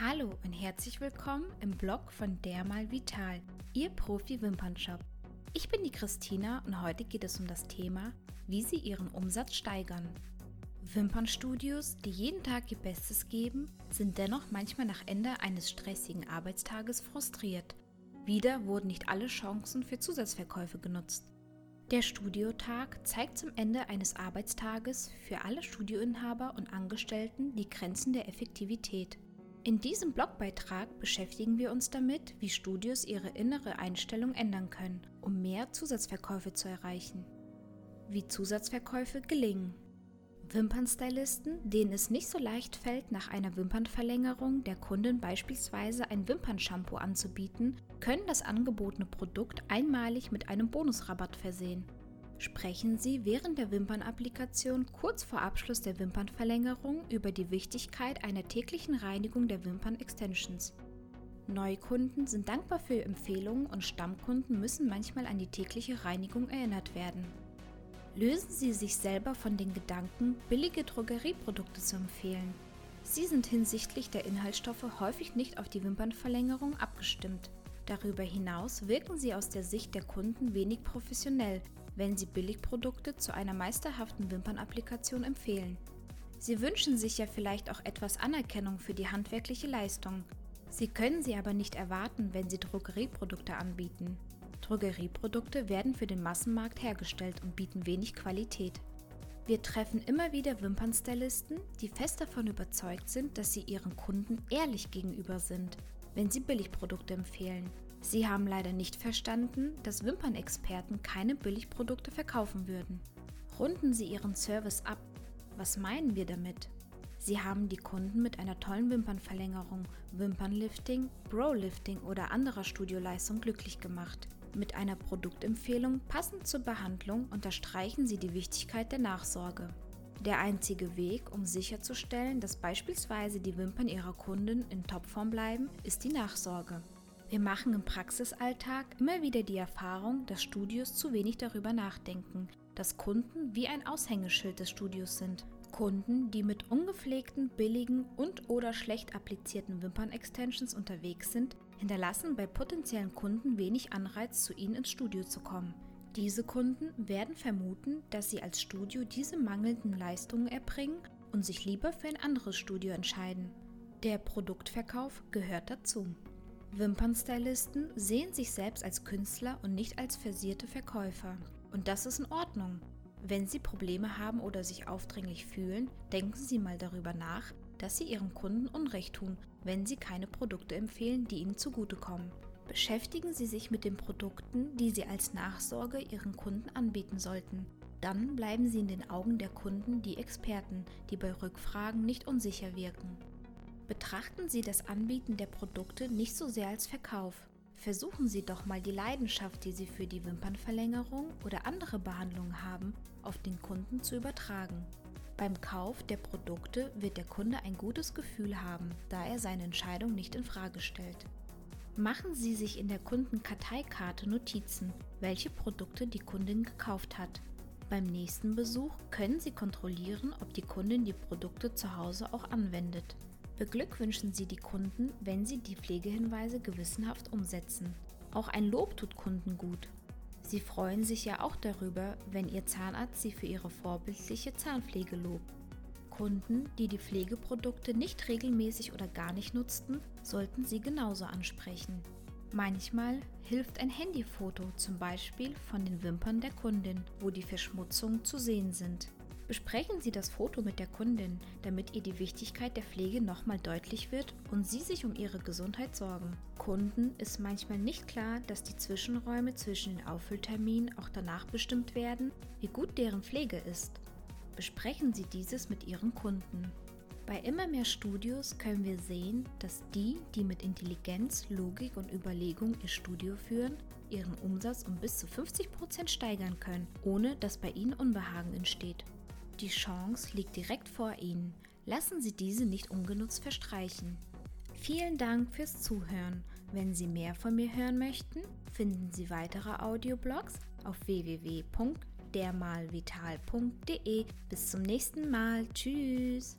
Hallo und herzlich willkommen im Blog von Dermal Vital, Ihr Profi-Wimpernshop. Ich bin die Christina und heute geht es um das Thema, wie Sie Ihren Umsatz steigern. Wimpernstudios, die jeden Tag ihr Bestes geben, sind dennoch manchmal nach Ende eines stressigen Arbeitstages frustriert. Wieder wurden nicht alle Chancen für Zusatzverkäufe genutzt. Der Studiotag zeigt zum Ende eines Arbeitstages für alle Studioinhaber und Angestellten die Grenzen der Effektivität. In diesem Blogbeitrag beschäftigen wir uns damit, wie Studios ihre innere Einstellung ändern können, um mehr Zusatzverkäufe zu erreichen. Wie Zusatzverkäufe gelingen. Wimpernstylisten, denen es nicht so leicht fällt, nach einer Wimpernverlängerung der Kundin beispielsweise ein Wimpernshampoo anzubieten, können das angebotene Produkt einmalig mit einem Bonusrabatt versehen. Sprechen Sie während der Wimpernapplikation kurz vor Abschluss der Wimpernverlängerung über die Wichtigkeit einer täglichen Reinigung der Wimpern-Extensions. Neukunden sind dankbar für Empfehlungen und Stammkunden müssen manchmal an die tägliche Reinigung erinnert werden. Lösen Sie sich selber von den Gedanken, billige Drogerieprodukte zu empfehlen. Sie sind hinsichtlich der Inhaltsstoffe häufig nicht auf die Wimpernverlängerung abgestimmt. Darüber hinaus wirken sie aus der Sicht der Kunden wenig professionell, wenn sie Billigprodukte zu einer meisterhaften Wimpernapplikation empfehlen. Sie wünschen sich ja vielleicht auch etwas Anerkennung für die handwerkliche Leistung. Sie können sie aber nicht erwarten, wenn sie Drogerieprodukte anbieten. Drogerieprodukte werden für den Massenmarkt hergestellt und bieten wenig Qualität. Wir treffen immer wieder Wimpernstylisten, die fest davon überzeugt sind, dass sie ihren Kunden ehrlich gegenüber sind, wenn sie Billigprodukte empfehlen. Sie haben leider nicht verstanden, dass Wimpernexperten keine Billigprodukte verkaufen würden. Runden Sie Ihren Service ab. Was meinen wir damit? Sie haben die Kunden mit einer tollen Wimpernverlängerung, Wimpernlifting, Brolifting oder anderer Studioleistung glücklich gemacht. Mit einer Produktempfehlung passend zur Behandlung unterstreichen Sie die Wichtigkeit der Nachsorge. Der einzige Weg, um sicherzustellen, dass beispielsweise die Wimpern Ihrer Kunden in Topform bleiben, ist die Nachsorge. Wir machen im Praxisalltag immer wieder die Erfahrung, dass Studios zu wenig darüber nachdenken, dass Kunden wie ein Aushängeschild des Studios sind. Kunden, die mit ungepflegten, billigen und/oder schlecht applizierten Wimpern-Extensions unterwegs sind, hinterlassen bei potenziellen Kunden wenig Anreiz, zu ihnen ins Studio zu kommen. Diese Kunden werden vermuten, dass sie als Studio diese mangelnden Leistungen erbringen und sich lieber für ein anderes Studio entscheiden. Der Produktverkauf gehört dazu. Wimpernstylisten sehen sich selbst als Künstler und nicht als versierte Verkäufer. Und das ist in Ordnung. Wenn Sie Probleme haben oder sich aufdringlich fühlen, denken Sie mal darüber nach, dass Sie Ihren Kunden Unrecht tun, wenn Sie keine Produkte empfehlen, die Ihnen zugutekommen. Beschäftigen Sie sich mit den Produkten, die Sie als Nachsorge Ihren Kunden anbieten sollten. Dann bleiben Sie in den Augen der Kunden die Experten, die bei Rückfragen nicht unsicher wirken. Betrachten Sie das Anbieten der Produkte nicht so sehr als Verkauf. Versuchen Sie doch mal die Leidenschaft, die Sie für die Wimpernverlängerung oder andere Behandlungen haben, auf den Kunden zu übertragen. Beim Kauf der Produkte wird der Kunde ein gutes Gefühl haben, da er seine Entscheidung nicht in Frage stellt. Machen Sie sich in der Kundenkarteikarte Notizen, welche Produkte die Kundin gekauft hat. Beim nächsten Besuch können Sie kontrollieren, ob die Kundin die Produkte zu Hause auch anwendet. Beglückwünschen Sie die Kunden, wenn sie die Pflegehinweise gewissenhaft umsetzen. Auch ein Lob tut Kunden gut. Sie freuen sich ja auch darüber, wenn Ihr Zahnarzt Sie für Ihre vorbildliche Zahnpflege lobt. Kunden, die die Pflegeprodukte nicht regelmäßig oder gar nicht nutzten, sollten Sie genauso ansprechen. Manchmal hilft ein Handyfoto zum Beispiel von den Wimpern der Kundin, wo die Verschmutzungen zu sehen sind. Besprechen Sie das Foto mit der Kundin, damit ihr die Wichtigkeit der Pflege nochmal deutlich wird und Sie sich um ihre Gesundheit sorgen. Kunden ist manchmal nicht klar, dass die Zwischenräume zwischen den Auffüllterminen auch danach bestimmt werden, wie gut deren Pflege ist. Besprechen Sie dieses mit Ihren Kunden. Bei immer mehr Studios können wir sehen, dass die, die mit Intelligenz, Logik und Überlegung ihr Studio führen, ihren Umsatz um bis zu 50% steigern können, ohne dass bei ihnen Unbehagen entsteht. Die Chance liegt direkt vor Ihnen. Lassen Sie diese nicht ungenutzt verstreichen. Vielen Dank fürs Zuhören. Wenn Sie mehr von mir hören möchten, finden Sie weitere Audioblogs auf www.dermalvital.de. Bis zum nächsten Mal. Tschüss.